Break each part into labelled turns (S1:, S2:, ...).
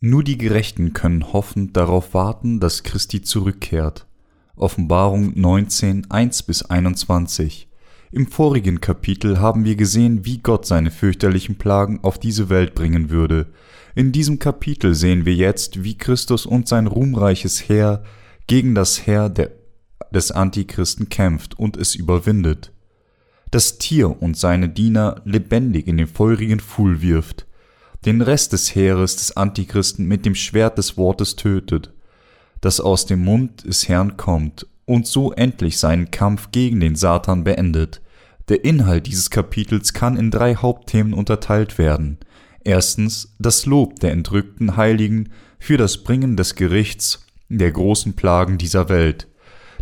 S1: Nur die Gerechten können hoffend darauf warten, dass Christi zurückkehrt. Offenbarung 19, 1 bis 21. Im vorigen Kapitel haben wir gesehen, wie Gott seine fürchterlichen Plagen auf diese Welt bringen würde. In diesem Kapitel sehen wir jetzt, wie Christus und sein ruhmreiches Heer gegen das Heer der, des Antichristen kämpft und es überwindet. Das Tier und seine Diener lebendig in den feurigen Pfuhl wirft den Rest des Heeres des Antichristen mit dem Schwert des Wortes tötet, das aus dem Mund des Herrn kommt, und so endlich seinen Kampf gegen den Satan beendet. Der Inhalt dieses Kapitels kann in drei Hauptthemen unterteilt werden. Erstens das Lob der entrückten Heiligen für das Bringen des Gerichts der großen Plagen dieser Welt,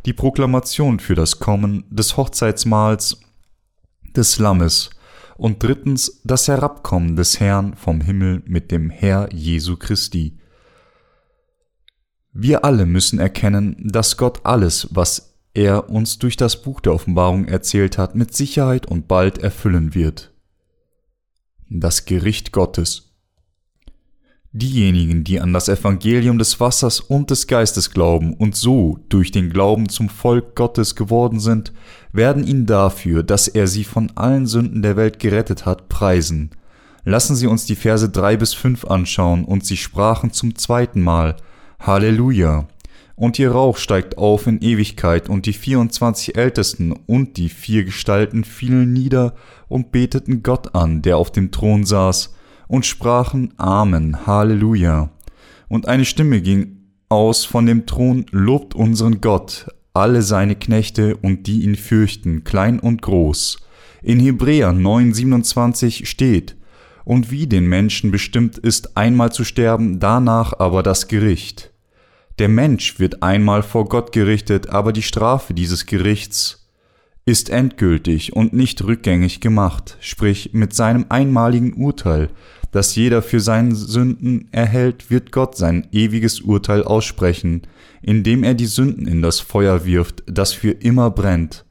S1: die Proklamation für das Kommen des Hochzeitsmahls des Lammes und drittens das Herabkommen des Herrn vom Himmel mit dem Herr Jesu Christi. Wir alle müssen erkennen, dass Gott alles, was er uns durch das Buch der Offenbarung erzählt hat, mit Sicherheit und bald erfüllen wird. Das Gericht Gottes Diejenigen, die an das Evangelium des Wassers und des Geistes glauben und so durch den Glauben zum Volk Gottes geworden sind, werden ihn dafür, dass er sie von allen Sünden der Welt gerettet hat, preisen. Lassen Sie uns die Verse drei bis fünf anschauen, und sie sprachen zum zweiten Mal Halleluja. Und ihr Rauch steigt auf in Ewigkeit, und die vierundzwanzig Ältesten und die vier Gestalten fielen nieder und beteten Gott an, der auf dem Thron saß, und sprachen Amen, Halleluja. Und eine Stimme ging aus von dem Thron, lobt unseren Gott, alle seine Knechte und die ihn fürchten, klein und groß. In Hebräer 9,27 steht, und wie den Menschen bestimmt ist, einmal zu sterben, danach aber das Gericht. Der Mensch wird einmal vor Gott gerichtet, aber die Strafe dieses Gerichts ist endgültig und nicht rückgängig gemacht, sprich mit seinem einmaligen Urteil das jeder für seine Sünden erhält, wird Gott sein ewiges Urteil aussprechen, indem er die Sünden in das Feuer wirft, das für immer brennt.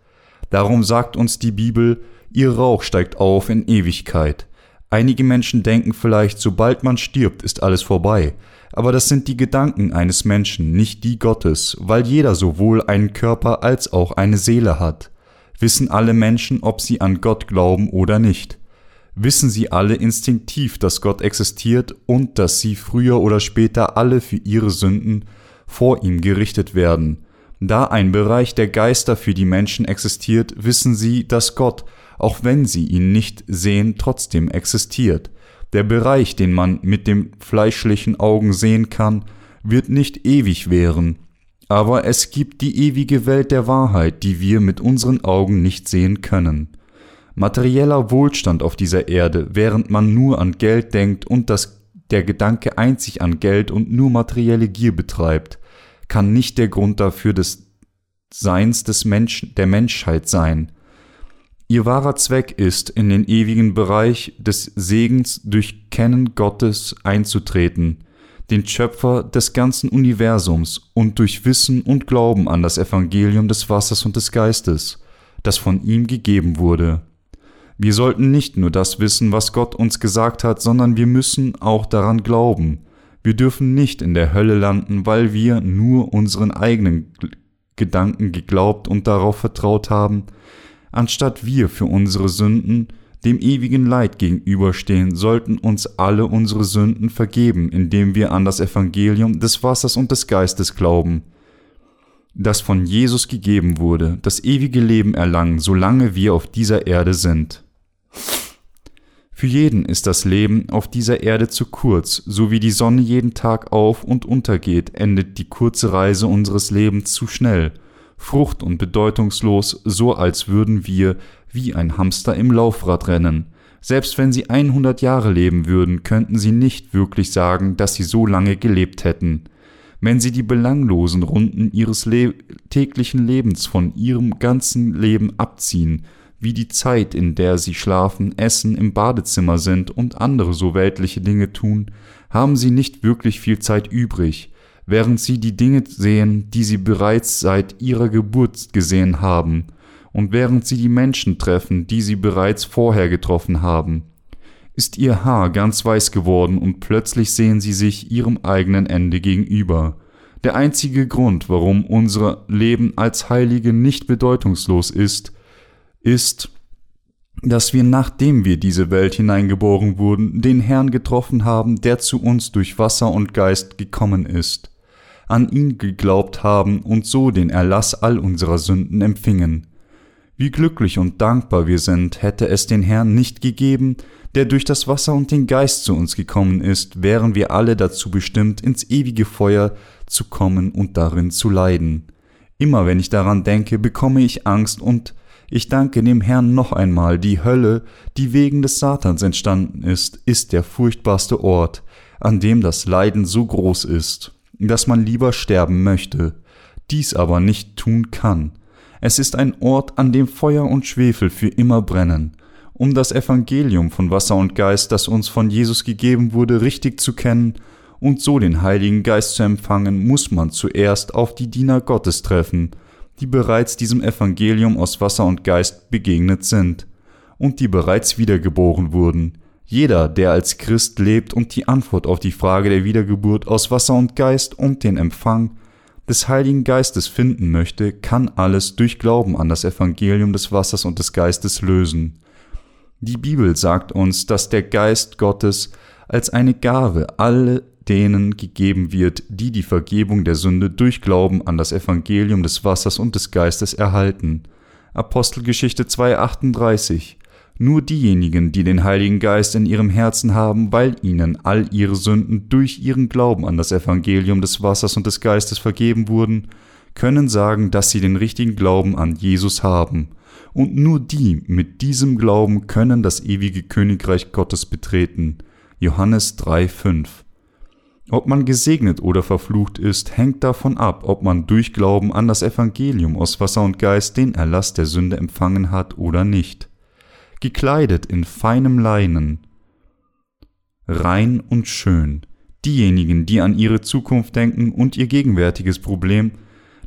S1: Darum sagt uns die Bibel, ihr Rauch steigt auf in Ewigkeit. Einige Menschen denken vielleicht, sobald man stirbt, ist alles vorbei, aber das sind die Gedanken eines Menschen, nicht die Gottes, weil jeder sowohl einen Körper als auch eine Seele hat. Wissen alle Menschen, ob sie an Gott glauben oder nicht wissen sie alle instinktiv, dass Gott existiert und dass sie früher oder später alle für ihre Sünden vor ihm gerichtet werden. Da ein Bereich der Geister für die Menschen existiert, wissen sie, dass Gott, auch wenn sie ihn nicht sehen, trotzdem existiert. Der Bereich, den man mit dem fleischlichen Augen sehen kann, wird nicht ewig währen, aber es gibt die ewige Welt der Wahrheit, die wir mit unseren Augen nicht sehen können materieller Wohlstand auf dieser Erde, während man nur an Geld denkt und das, der Gedanke einzig an Geld und nur materielle Gier betreibt, kann nicht der Grund dafür des Seins des Menschen, der Menschheit sein. Ihr wahrer Zweck ist, in den ewigen Bereich des Segens durch Kennen Gottes einzutreten, den Schöpfer des ganzen Universums und durch Wissen und Glauben an das Evangelium des Wassers und des Geistes, das von ihm gegeben wurde. Wir sollten nicht nur das wissen, was Gott uns gesagt hat, sondern wir müssen auch daran glauben. Wir dürfen nicht in der Hölle landen, weil wir nur unseren eigenen Gedanken geglaubt und darauf vertraut haben, anstatt wir für unsere Sünden dem ewigen Leid gegenüberstehen, sollten uns alle unsere Sünden vergeben, indem wir an das Evangelium des Wassers und des Geistes glauben, das von Jesus gegeben wurde, das ewige Leben erlangen, solange wir auf dieser Erde sind. Für jeden ist das Leben auf dieser Erde zu kurz, so wie die Sonne jeden Tag auf und untergeht, endet die kurze Reise unseres Lebens zu schnell, frucht und bedeutungslos, so als würden wir wie ein Hamster im Laufrad rennen. Selbst wenn sie 100 Jahre leben würden, könnten sie nicht wirklich sagen, dass sie so lange gelebt hätten. Wenn sie die belanglosen Runden ihres Le täglichen Lebens von ihrem ganzen Leben abziehen, wie die Zeit, in der sie schlafen, essen, im Badezimmer sind und andere so weltliche Dinge tun, haben sie nicht wirklich viel Zeit übrig, während sie die Dinge sehen, die sie bereits seit ihrer Geburt gesehen haben, und während sie die Menschen treffen, die sie bereits vorher getroffen haben. ist ihr Haar ganz weiß geworden und plötzlich sehen sie sich ihrem eigenen Ende gegenüber. Der einzige Grund, warum unser Leben als Heilige nicht bedeutungslos ist, ist, dass wir, nachdem wir diese Welt hineingeboren wurden, den Herrn getroffen haben, der zu uns durch Wasser und Geist gekommen ist, an ihn geglaubt haben und so den Erlass all unserer Sünden empfingen. Wie glücklich und dankbar wir sind, hätte es den Herrn nicht gegeben, der durch das Wasser und den Geist zu uns gekommen ist, wären wir alle dazu bestimmt, ins ewige Feuer zu kommen und darin zu leiden. Immer wenn ich daran denke, bekomme ich Angst und ich danke dem Herrn noch einmal, die Hölle, die wegen des Satans entstanden ist, ist der furchtbarste Ort, an dem das Leiden so groß ist, dass man lieber sterben möchte, dies aber nicht tun kann. Es ist ein Ort, an dem Feuer und Schwefel für immer brennen. Um das Evangelium von Wasser und Geist, das uns von Jesus gegeben wurde, richtig zu kennen und so den Heiligen Geist zu empfangen, muss man zuerst auf die Diener Gottes treffen, die bereits diesem Evangelium aus Wasser und Geist begegnet sind und die bereits wiedergeboren wurden. Jeder, der als Christ lebt und die Antwort auf die Frage der Wiedergeburt aus Wasser und Geist und den Empfang des Heiligen Geistes finden möchte, kann alles durch Glauben an das Evangelium des Wassers und des Geistes lösen. Die Bibel sagt uns, dass der Geist Gottes als eine Gabe alle denen gegeben wird, die die Vergebung der Sünde durch Glauben an das Evangelium des Wassers und des Geistes erhalten. Apostelgeschichte 2,38 Nur diejenigen, die den Heiligen Geist in ihrem Herzen haben, weil ihnen all ihre Sünden durch ihren Glauben an das Evangelium des Wassers und des Geistes vergeben wurden, können sagen, dass sie den richtigen Glauben an Jesus haben. Und nur die mit diesem Glauben können das ewige Königreich Gottes betreten. Johannes 3,5 ob man gesegnet oder verflucht ist, hängt davon ab, ob man durch Glauben an das Evangelium aus Wasser und Geist den Erlass der Sünde empfangen hat oder nicht. Gekleidet in feinem Leinen, rein und schön, diejenigen, die an ihre Zukunft denken und ihr gegenwärtiges Problem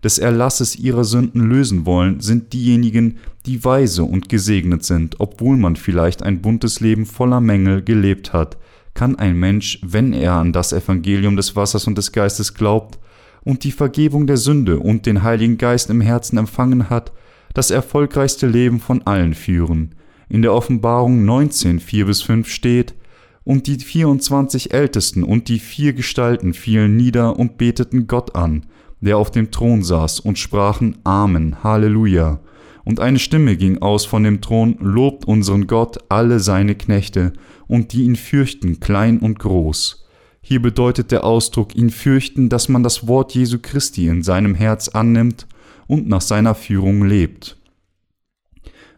S1: des Erlasses ihrer Sünden lösen wollen, sind diejenigen, die weise und gesegnet sind, obwohl man vielleicht ein buntes Leben voller Mängel gelebt hat, kann ein Mensch, wenn er an das Evangelium des Wassers und des Geistes glaubt und die Vergebung der Sünde und den Heiligen Geist im Herzen empfangen hat, das erfolgreichste Leben von allen führen. In der Offenbarung 19, 4 bis 5 steht, und die 24 Ältesten und die vier Gestalten fielen nieder und beteten Gott an, der auf dem Thron saß, und sprachen Amen, Halleluja. Und eine Stimme ging aus von dem Thron, lobt unseren Gott alle seine Knechte, und die ihn fürchten, klein und groß. Hier bedeutet der Ausdruck ihn fürchten, dass man das Wort Jesu Christi in seinem Herz annimmt und nach seiner Führung lebt.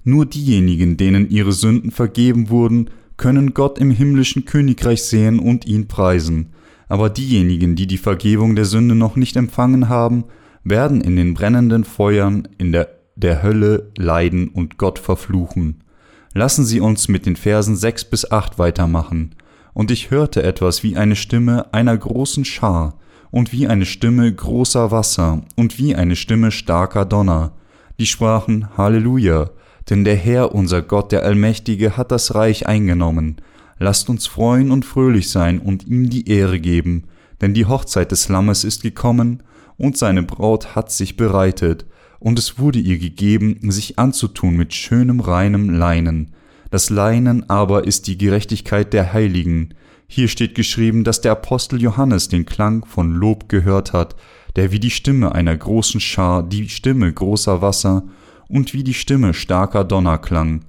S1: Nur diejenigen, denen ihre Sünden vergeben wurden, können Gott im himmlischen Königreich sehen und ihn preisen, aber diejenigen, die die Vergebung der Sünde noch nicht empfangen haben, werden in den brennenden Feuern in der, der Hölle leiden und Gott verfluchen. Lassen Sie uns mit den Versen sechs bis acht weitermachen. Und ich hörte etwas wie eine Stimme einer großen Schar, und wie eine Stimme großer Wasser, und wie eine Stimme starker Donner. Die sprachen Halleluja, denn der Herr, unser Gott, der Allmächtige, hat das Reich eingenommen. Lasst uns freuen und fröhlich sein und ihm die Ehre geben, denn die Hochzeit des Lammes ist gekommen, und seine Braut hat sich bereitet, und es wurde ihr gegeben, sich anzutun mit schönem reinem Leinen. Das Leinen aber ist die Gerechtigkeit der Heiligen. Hier steht geschrieben, dass der Apostel Johannes den Klang von Lob gehört hat, der wie die Stimme einer großen Schar, die Stimme großer Wasser und wie die Stimme starker Donner klang.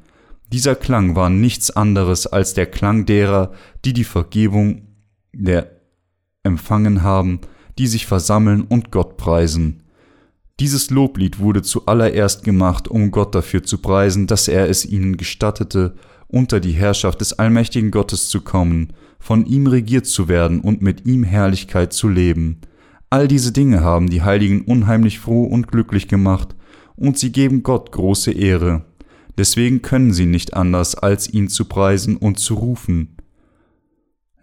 S1: Dieser Klang war nichts anderes als der Klang derer, die die Vergebung der empfangen haben, die sich versammeln und Gott preisen. Dieses Loblied wurde zuallererst gemacht, um Gott dafür zu preisen, dass er es ihnen gestattete, unter die Herrschaft des allmächtigen Gottes zu kommen, von ihm regiert zu werden und mit ihm Herrlichkeit zu leben. All diese Dinge haben die Heiligen unheimlich froh und glücklich gemacht, und sie geben Gott große Ehre. Deswegen können sie nicht anders, als ihn zu preisen und zu rufen.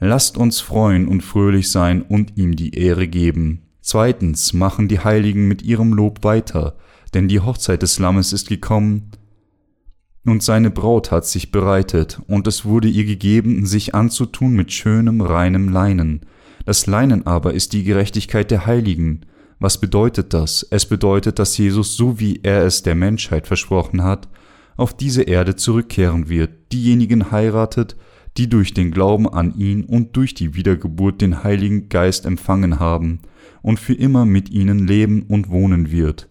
S1: Lasst uns freuen und fröhlich sein und ihm die Ehre geben. Zweitens machen die Heiligen mit ihrem Lob weiter, denn die Hochzeit des Lammes ist gekommen. Und seine Braut hat sich bereitet, und es wurde ihr gegeben, sich anzutun mit schönem, reinem Leinen. Das Leinen aber ist die Gerechtigkeit der Heiligen. Was bedeutet das? Es bedeutet, dass Jesus, so wie er es der Menschheit versprochen hat, auf diese Erde zurückkehren wird, diejenigen heiratet, die durch den Glauben an ihn und durch die Wiedergeburt den Heiligen Geist empfangen haben und für immer mit ihnen leben und wohnen wird.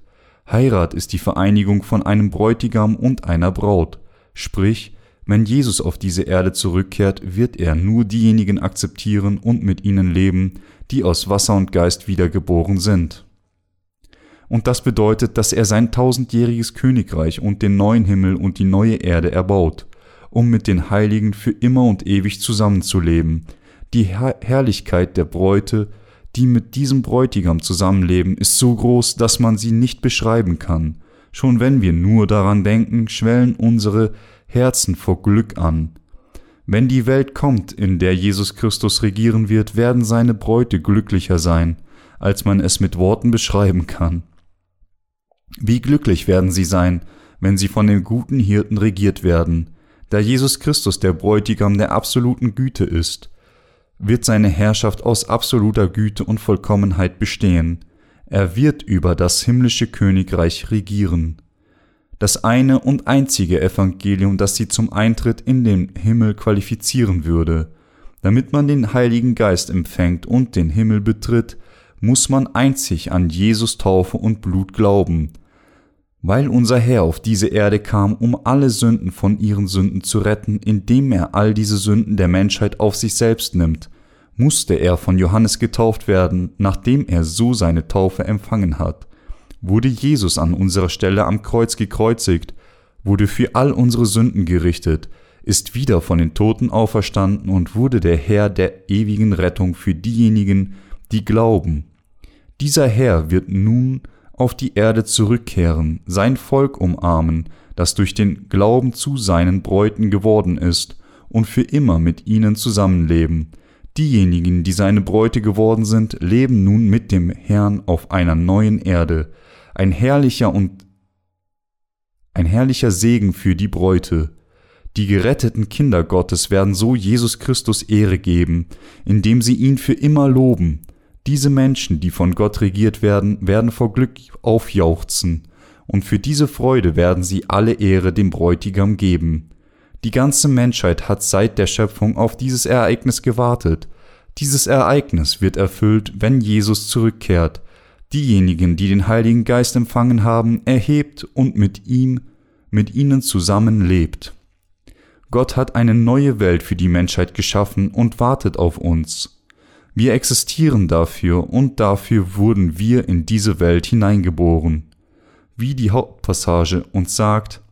S1: Heirat ist die Vereinigung von einem Bräutigam und einer Braut, sprich, wenn Jesus auf diese Erde zurückkehrt, wird er nur diejenigen akzeptieren und mit ihnen leben, die aus Wasser und Geist wiedergeboren sind. Und das bedeutet, dass er sein tausendjähriges Königreich und den neuen Himmel und die neue Erde erbaut, um mit den Heiligen für immer und ewig zusammenzuleben. Die Herr Herrlichkeit der Bräute, die mit diesem Bräutigam zusammenleben, ist so groß, dass man sie nicht beschreiben kann. Schon wenn wir nur daran denken, schwellen unsere Herzen vor Glück an. Wenn die Welt kommt, in der Jesus Christus regieren wird, werden seine Bräute glücklicher sein, als man es mit Worten beschreiben kann. Wie glücklich werden sie sein, wenn sie von dem guten Hirten regiert werden, da Jesus Christus der Bräutigam der absoluten Güte ist, wird seine Herrschaft aus absoluter Güte und Vollkommenheit bestehen, er wird über das himmlische Königreich regieren. Das eine und einzige Evangelium, das sie zum Eintritt in den Himmel qualifizieren würde. Damit man den Heiligen Geist empfängt und den Himmel betritt, muss man einzig an Jesus Taufe und Blut glauben, weil unser Herr auf diese Erde kam, um alle Sünden von ihren Sünden zu retten, indem er all diese Sünden der Menschheit auf sich selbst nimmt, musste er von Johannes getauft werden, nachdem er so seine Taufe empfangen hat. Wurde Jesus an unserer Stelle am Kreuz gekreuzigt, wurde für all unsere Sünden gerichtet, ist wieder von den Toten auferstanden und wurde der Herr der ewigen Rettung für diejenigen, die glauben. Dieser Herr wird nun auf die Erde zurückkehren, sein Volk umarmen, das durch den Glauben zu seinen Bräuten geworden ist, und für immer mit ihnen zusammenleben. Diejenigen, die seine Bräute geworden sind, leben nun mit dem Herrn auf einer neuen Erde, ein herrlicher und ein herrlicher Segen für die Bräute. Die geretteten Kinder Gottes werden so Jesus Christus Ehre geben, indem sie ihn für immer loben, diese Menschen, die von Gott regiert werden, werden vor Glück aufjauchzen, und für diese Freude werden sie alle Ehre dem Bräutigam geben. Die ganze Menschheit hat seit der Schöpfung auf dieses Ereignis gewartet. Dieses Ereignis wird erfüllt, wenn Jesus zurückkehrt. Diejenigen, die den Heiligen Geist empfangen haben, erhebt und mit ihm, mit ihnen zusammen lebt. Gott hat eine neue Welt für die Menschheit geschaffen und wartet auf uns. Wir existieren dafür und dafür wurden wir in diese Welt hineingeboren. Wie die Hauptpassage uns sagt,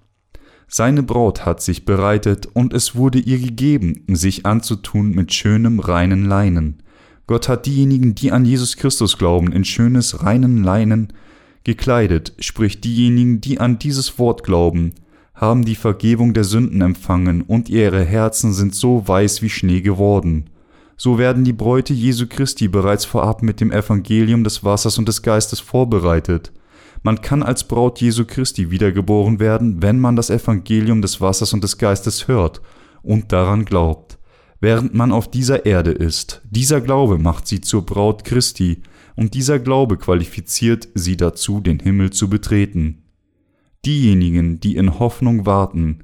S1: seine Braut hat sich bereitet und es wurde ihr gegeben, sich anzutun mit schönem reinen Leinen. Gott hat diejenigen, die an Jesus Christus glauben, in schönes reinen Leinen gekleidet, sprich diejenigen, die an dieses Wort glauben, haben die Vergebung der Sünden empfangen und ihre Herzen sind so weiß wie Schnee geworden so werden die Bräute Jesu Christi bereits vorab mit dem Evangelium des Wassers und des Geistes vorbereitet. Man kann als Braut Jesu Christi wiedergeboren werden, wenn man das Evangelium des Wassers und des Geistes hört und daran glaubt. Während man auf dieser Erde ist, dieser Glaube macht sie zur Braut Christi, und dieser Glaube qualifiziert sie dazu, den Himmel zu betreten. Diejenigen, die in Hoffnung warten,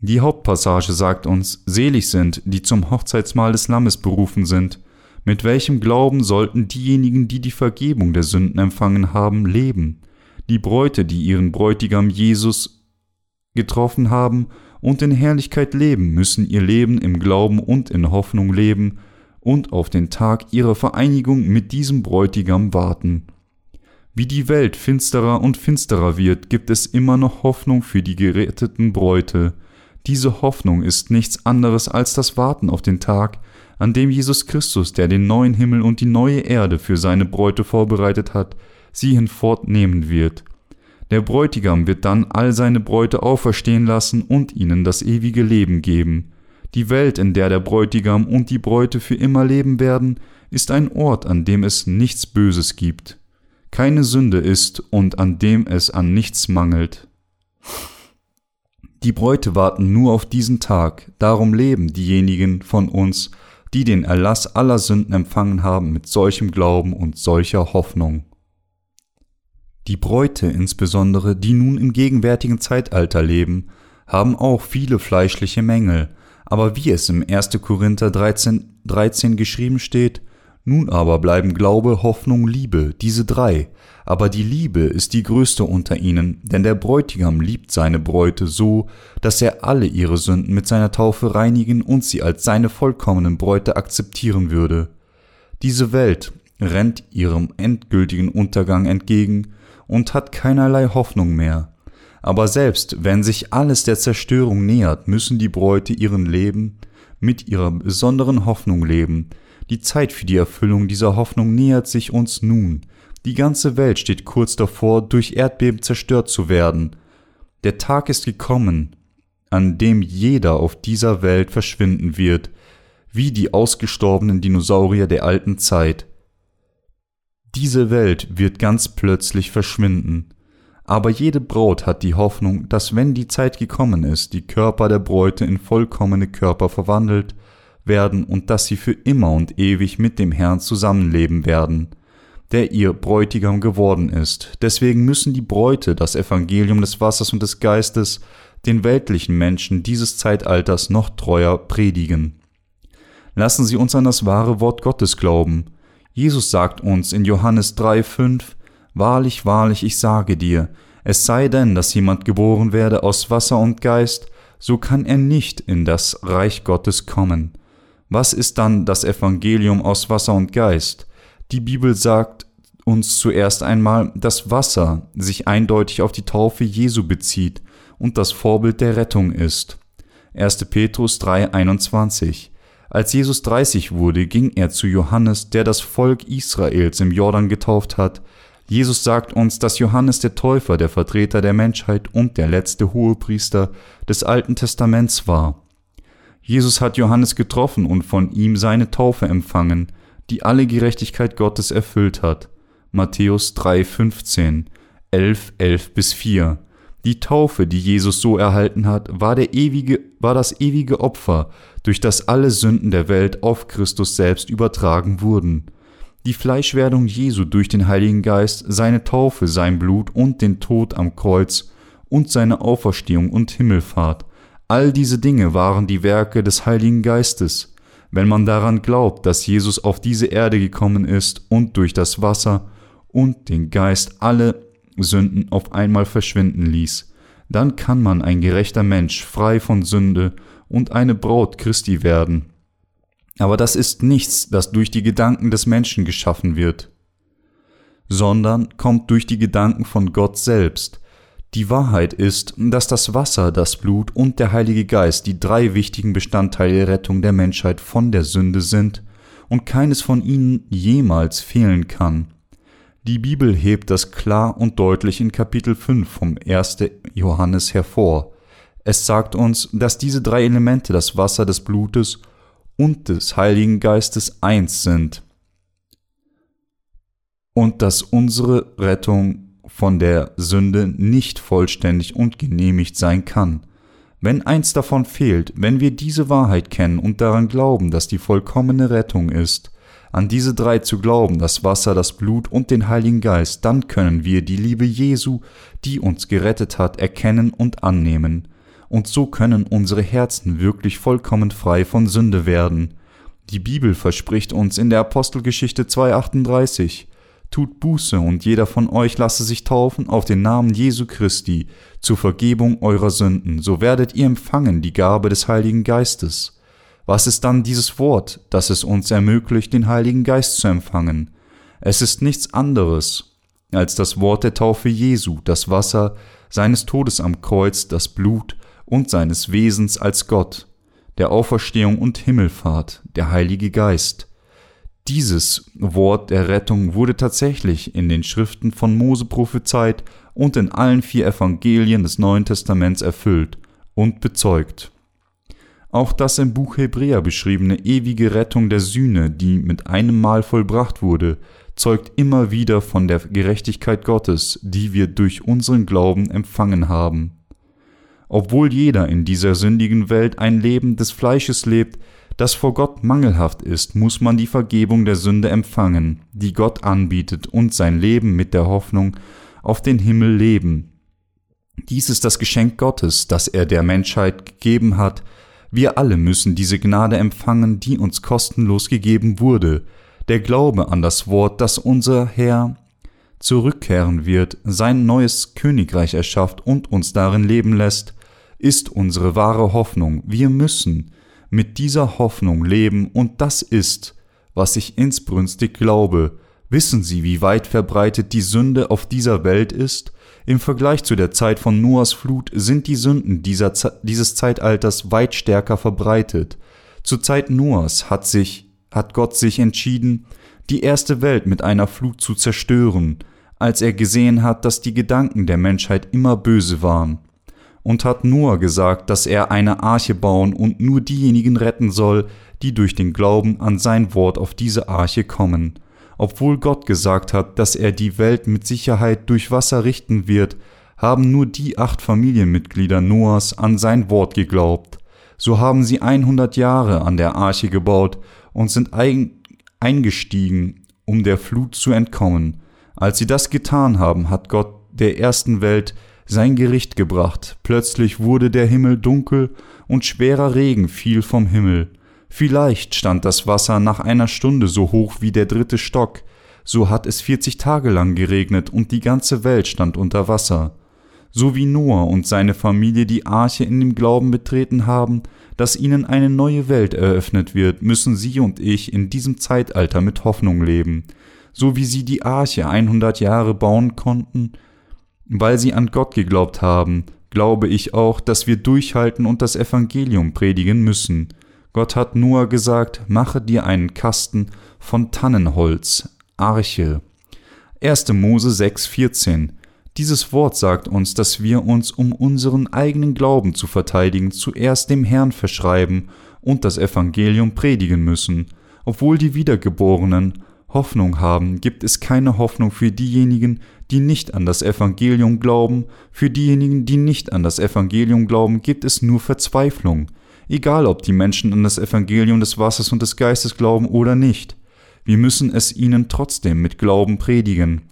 S1: die Hauptpassage sagt uns, selig sind, die zum Hochzeitsmahl des Lammes berufen sind. Mit welchem Glauben sollten diejenigen, die die Vergebung der Sünden empfangen haben, leben? Die Bräute, die ihren Bräutigam Jesus getroffen haben und in Herrlichkeit leben, müssen ihr Leben im Glauben und in Hoffnung leben und auf den Tag ihrer Vereinigung mit diesem Bräutigam warten. Wie die Welt finsterer und finsterer wird, gibt es immer noch Hoffnung für die geretteten Bräute, diese Hoffnung ist nichts anderes als das Warten auf den Tag, an dem Jesus Christus, der den neuen Himmel und die neue Erde für seine Bräute vorbereitet hat, sie hinfortnehmen wird. Der Bräutigam wird dann all seine Bräute auferstehen lassen und ihnen das ewige Leben geben. Die Welt, in der der Bräutigam und die Bräute für immer leben werden, ist ein Ort, an dem es nichts Böses gibt, keine Sünde ist und an dem es an nichts mangelt. Die Bräute warten nur auf diesen Tag, darum leben diejenigen von uns, die den Erlass aller Sünden empfangen haben, mit solchem Glauben und solcher Hoffnung. Die Bräute insbesondere, die nun im gegenwärtigen Zeitalter leben, haben auch viele fleischliche Mängel, aber wie es im 1. Korinther 13, 13 geschrieben steht, nun aber bleiben Glaube, Hoffnung, Liebe, diese drei, aber die Liebe ist die größte unter ihnen, denn der Bräutigam liebt seine Bräute so, dass er alle ihre Sünden mit seiner Taufe reinigen und sie als seine vollkommenen Bräute akzeptieren würde. Diese Welt rennt ihrem endgültigen Untergang entgegen und hat keinerlei Hoffnung mehr. Aber selbst wenn sich alles der Zerstörung nähert, müssen die Bräute ihren Leben mit ihrer besonderen Hoffnung leben. Die Zeit für die Erfüllung dieser Hoffnung nähert sich uns nun. Die ganze Welt steht kurz davor, durch Erdbeben zerstört zu werden. Der Tag ist gekommen, an dem jeder auf dieser Welt verschwinden wird, wie die ausgestorbenen Dinosaurier der alten Zeit. Diese Welt wird ganz plötzlich verschwinden. Aber jede Braut hat die Hoffnung, dass wenn die Zeit gekommen ist, die Körper der Bräute in vollkommene Körper verwandelt werden und dass sie für immer und ewig mit dem Herrn zusammenleben werden, der ihr Bräutigam geworden ist. Deswegen müssen die Bräute das Evangelium des Wassers und des Geistes den weltlichen Menschen dieses Zeitalters noch treuer predigen. Lassen Sie uns an das wahre Wort Gottes glauben, Jesus sagt uns in Johannes 3,5: Wahrlich, wahrlich, ich sage dir, es sei denn, dass jemand geboren werde aus Wasser und Geist, so kann er nicht in das Reich Gottes kommen. Was ist dann das Evangelium aus Wasser und Geist? Die Bibel sagt uns zuerst einmal, dass Wasser sich eindeutig auf die Taufe Jesu bezieht und das Vorbild der Rettung ist. 1. Petrus 3,21 als Jesus 30 wurde, ging er zu Johannes, der das Volk Israels im Jordan getauft hat. Jesus sagt uns, dass Johannes der Täufer der Vertreter der Menschheit und der letzte Hohepriester des Alten Testaments war. Jesus hat Johannes getroffen und von ihm seine Taufe empfangen, die alle Gerechtigkeit Gottes erfüllt hat. Matthäus 3,15, 11, 11 bis 4. Die Taufe, die Jesus so erhalten hat, war, der ewige, war das ewige Opfer, durch das alle Sünden der Welt auf Christus selbst übertragen wurden. Die Fleischwerdung Jesu durch den Heiligen Geist, seine Taufe, sein Blut und den Tod am Kreuz und seine Auferstehung und Himmelfahrt, all diese Dinge waren die Werke des Heiligen Geistes. Wenn man daran glaubt, dass Jesus auf diese Erde gekommen ist und durch das Wasser und den Geist alle Sünden auf einmal verschwinden ließ, dann kann man ein gerechter Mensch frei von Sünde und eine Braut Christi werden. Aber das ist nichts, das durch die Gedanken des Menschen geschaffen wird, sondern kommt durch die Gedanken von Gott selbst. Die Wahrheit ist, dass das Wasser, das Blut und der Heilige Geist die drei wichtigen Bestandteile der Rettung der Menschheit von der Sünde sind und keines von ihnen jemals fehlen kann. Die Bibel hebt das klar und deutlich in Kapitel 5 vom 1. Johannes hervor. Es sagt uns, dass diese drei Elemente, das Wasser des Blutes und des Heiligen Geistes, eins sind und dass unsere Rettung von der Sünde nicht vollständig und genehmigt sein kann. Wenn eins davon fehlt, wenn wir diese Wahrheit kennen und daran glauben, dass die vollkommene Rettung ist, an diese drei zu glauben, das Wasser, das Blut und den Heiligen Geist, dann können wir die Liebe Jesu, die uns gerettet hat, erkennen und annehmen. Und so können unsere Herzen wirklich vollkommen frei von Sünde werden. Die Bibel verspricht uns in der Apostelgeschichte 2.38, Tut Buße und jeder von euch lasse sich taufen auf den Namen Jesu Christi zur Vergebung eurer Sünden, so werdet ihr empfangen die Gabe des Heiligen Geistes. Was ist dann dieses Wort, das es uns ermöglicht, den Heiligen Geist zu empfangen? Es ist nichts anderes als das Wort der Taufe Jesu, das Wasser seines Todes am Kreuz, das Blut und seines Wesens als Gott, der Auferstehung und Himmelfahrt, der Heilige Geist. Dieses Wort der Rettung wurde tatsächlich in den Schriften von Mose prophezeit und in allen vier Evangelien des Neuen Testaments erfüllt und bezeugt. Auch das im Buch Hebräer beschriebene ewige Rettung der Sühne, die mit einem Mal vollbracht wurde, zeugt immer wieder von der Gerechtigkeit Gottes, die wir durch unseren Glauben empfangen haben. obwohl jeder in dieser sündigen Welt ein Leben des Fleisches lebt, das vor Gott mangelhaft ist, muss man die Vergebung der Sünde empfangen, die Gott anbietet, und sein Leben mit der Hoffnung auf den Himmel leben. Dies ist das Geschenk Gottes, das er der Menschheit gegeben hat. Wir alle müssen diese Gnade empfangen, die uns kostenlos gegeben wurde. Der Glaube an das Wort, das unser Herr zurückkehren wird, sein neues Königreich erschafft und uns darin leben lässt, ist unsere wahre Hoffnung. Wir müssen mit dieser Hoffnung leben und das ist, was ich insbrünstig glaube. Wissen Sie, wie weit verbreitet die Sünde auf dieser Welt ist? Im Vergleich zu der Zeit von Noahs Flut sind die Sünden dieser, dieses Zeitalters weit stärker verbreitet. Zur Zeit Noahs hat sich, hat Gott sich entschieden, die erste Welt mit einer Flut zu zerstören, als er gesehen hat, dass die Gedanken der Menschheit immer böse waren, und hat Noah gesagt, dass er eine Arche bauen und nur diejenigen retten soll, die durch den Glauben an sein Wort auf diese Arche kommen. Obwohl Gott gesagt hat, dass er die Welt mit Sicherheit durch Wasser richten wird, haben nur die acht Familienmitglieder Noahs an sein Wort geglaubt. So haben sie 100 Jahre an der Arche gebaut und sind ein eingestiegen, um der Flut zu entkommen. Als sie das getan haben, hat Gott der ersten Welt sein Gericht gebracht. Plötzlich wurde der Himmel dunkel und schwerer Regen fiel vom Himmel. Vielleicht stand das Wasser nach einer Stunde so hoch wie der dritte Stock, so hat es vierzig Tage lang geregnet und die ganze Welt stand unter Wasser. So wie Noah und seine Familie die Arche in dem Glauben betreten haben, dass ihnen eine neue Welt eröffnet wird, müssen Sie und ich in diesem Zeitalter mit Hoffnung leben, so wie sie die Arche 100 Jahre bauen konnten, weil sie an Gott geglaubt haben, glaube ich auch, dass wir durchhalten und das Evangelium predigen müssen. Gott hat Noah gesagt, mache dir einen Kasten von Tannenholz, Arche. 1. Mose 6,14 dieses Wort sagt uns, dass wir uns, um unseren eigenen Glauben zu verteidigen, zuerst dem Herrn verschreiben und das Evangelium predigen müssen. Obwohl die Wiedergeborenen Hoffnung haben, gibt es keine Hoffnung für diejenigen, die nicht an das Evangelium glauben, für diejenigen, die nicht an das Evangelium glauben, gibt es nur Verzweiflung, egal ob die Menschen an das Evangelium des Wassers und des Geistes glauben oder nicht. Wir müssen es ihnen trotzdem mit Glauben predigen.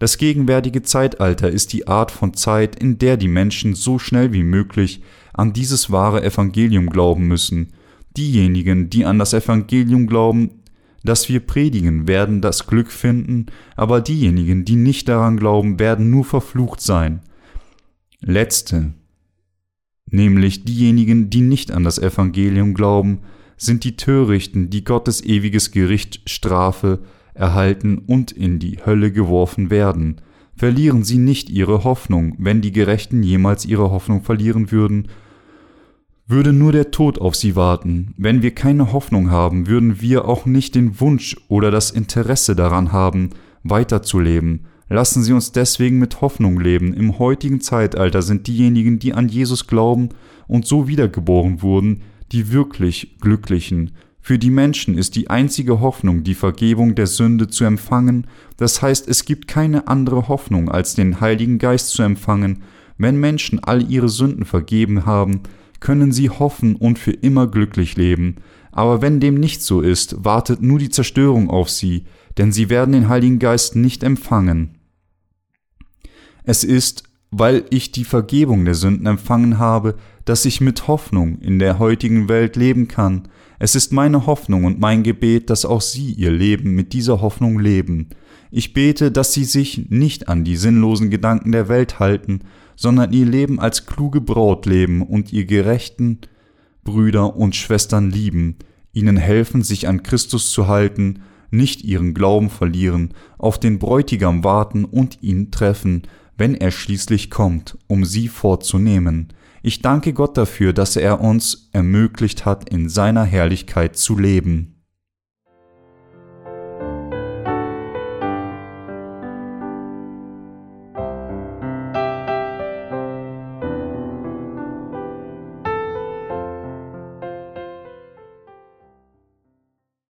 S1: Das gegenwärtige Zeitalter ist die Art von Zeit, in der die Menschen so schnell wie möglich an dieses wahre Evangelium glauben müssen. Diejenigen, die an das Evangelium glauben, das wir predigen, werden das Glück finden, aber diejenigen, die nicht daran glauben, werden nur verflucht sein. Letzte, nämlich diejenigen, die nicht an das Evangelium glauben, sind die Törichten, die Gottes ewiges Gericht Strafe erhalten und in die Hölle geworfen werden. Verlieren sie nicht ihre Hoffnung, wenn die Gerechten jemals ihre Hoffnung verlieren würden, würde nur der Tod auf sie warten. Wenn wir keine Hoffnung haben, würden wir auch nicht den Wunsch oder das Interesse daran haben, weiterzuleben. Lassen Sie uns deswegen mit Hoffnung leben. Im heutigen Zeitalter sind diejenigen, die an Jesus glauben und so wiedergeboren wurden, die wirklich Glücklichen. Für die Menschen ist die einzige Hoffnung, die Vergebung der Sünde zu empfangen, das heißt es gibt keine andere Hoffnung, als den Heiligen Geist zu empfangen. Wenn Menschen all ihre Sünden vergeben haben, können sie hoffen und für immer glücklich leben. Aber wenn dem nicht so ist, wartet nur die Zerstörung auf sie, denn sie werden den Heiligen Geist nicht empfangen. Es ist, weil ich die Vergebung der Sünden empfangen habe, dass ich mit Hoffnung in der heutigen Welt leben kann, es ist meine Hoffnung und mein Gebet, dass auch Sie Ihr Leben mit dieser Hoffnung leben. Ich bete, dass Sie sich nicht an die sinnlosen Gedanken der Welt halten, sondern Ihr Leben als kluge Braut leben und Ihr gerechten Brüder und Schwestern lieben, ihnen helfen, sich an Christus zu halten, nicht ihren Glauben verlieren, auf den Bräutigam warten und ihn treffen, wenn er schließlich kommt, um sie vorzunehmen. Ich danke Gott dafür, dass er uns ermöglicht hat, in seiner Herrlichkeit zu leben.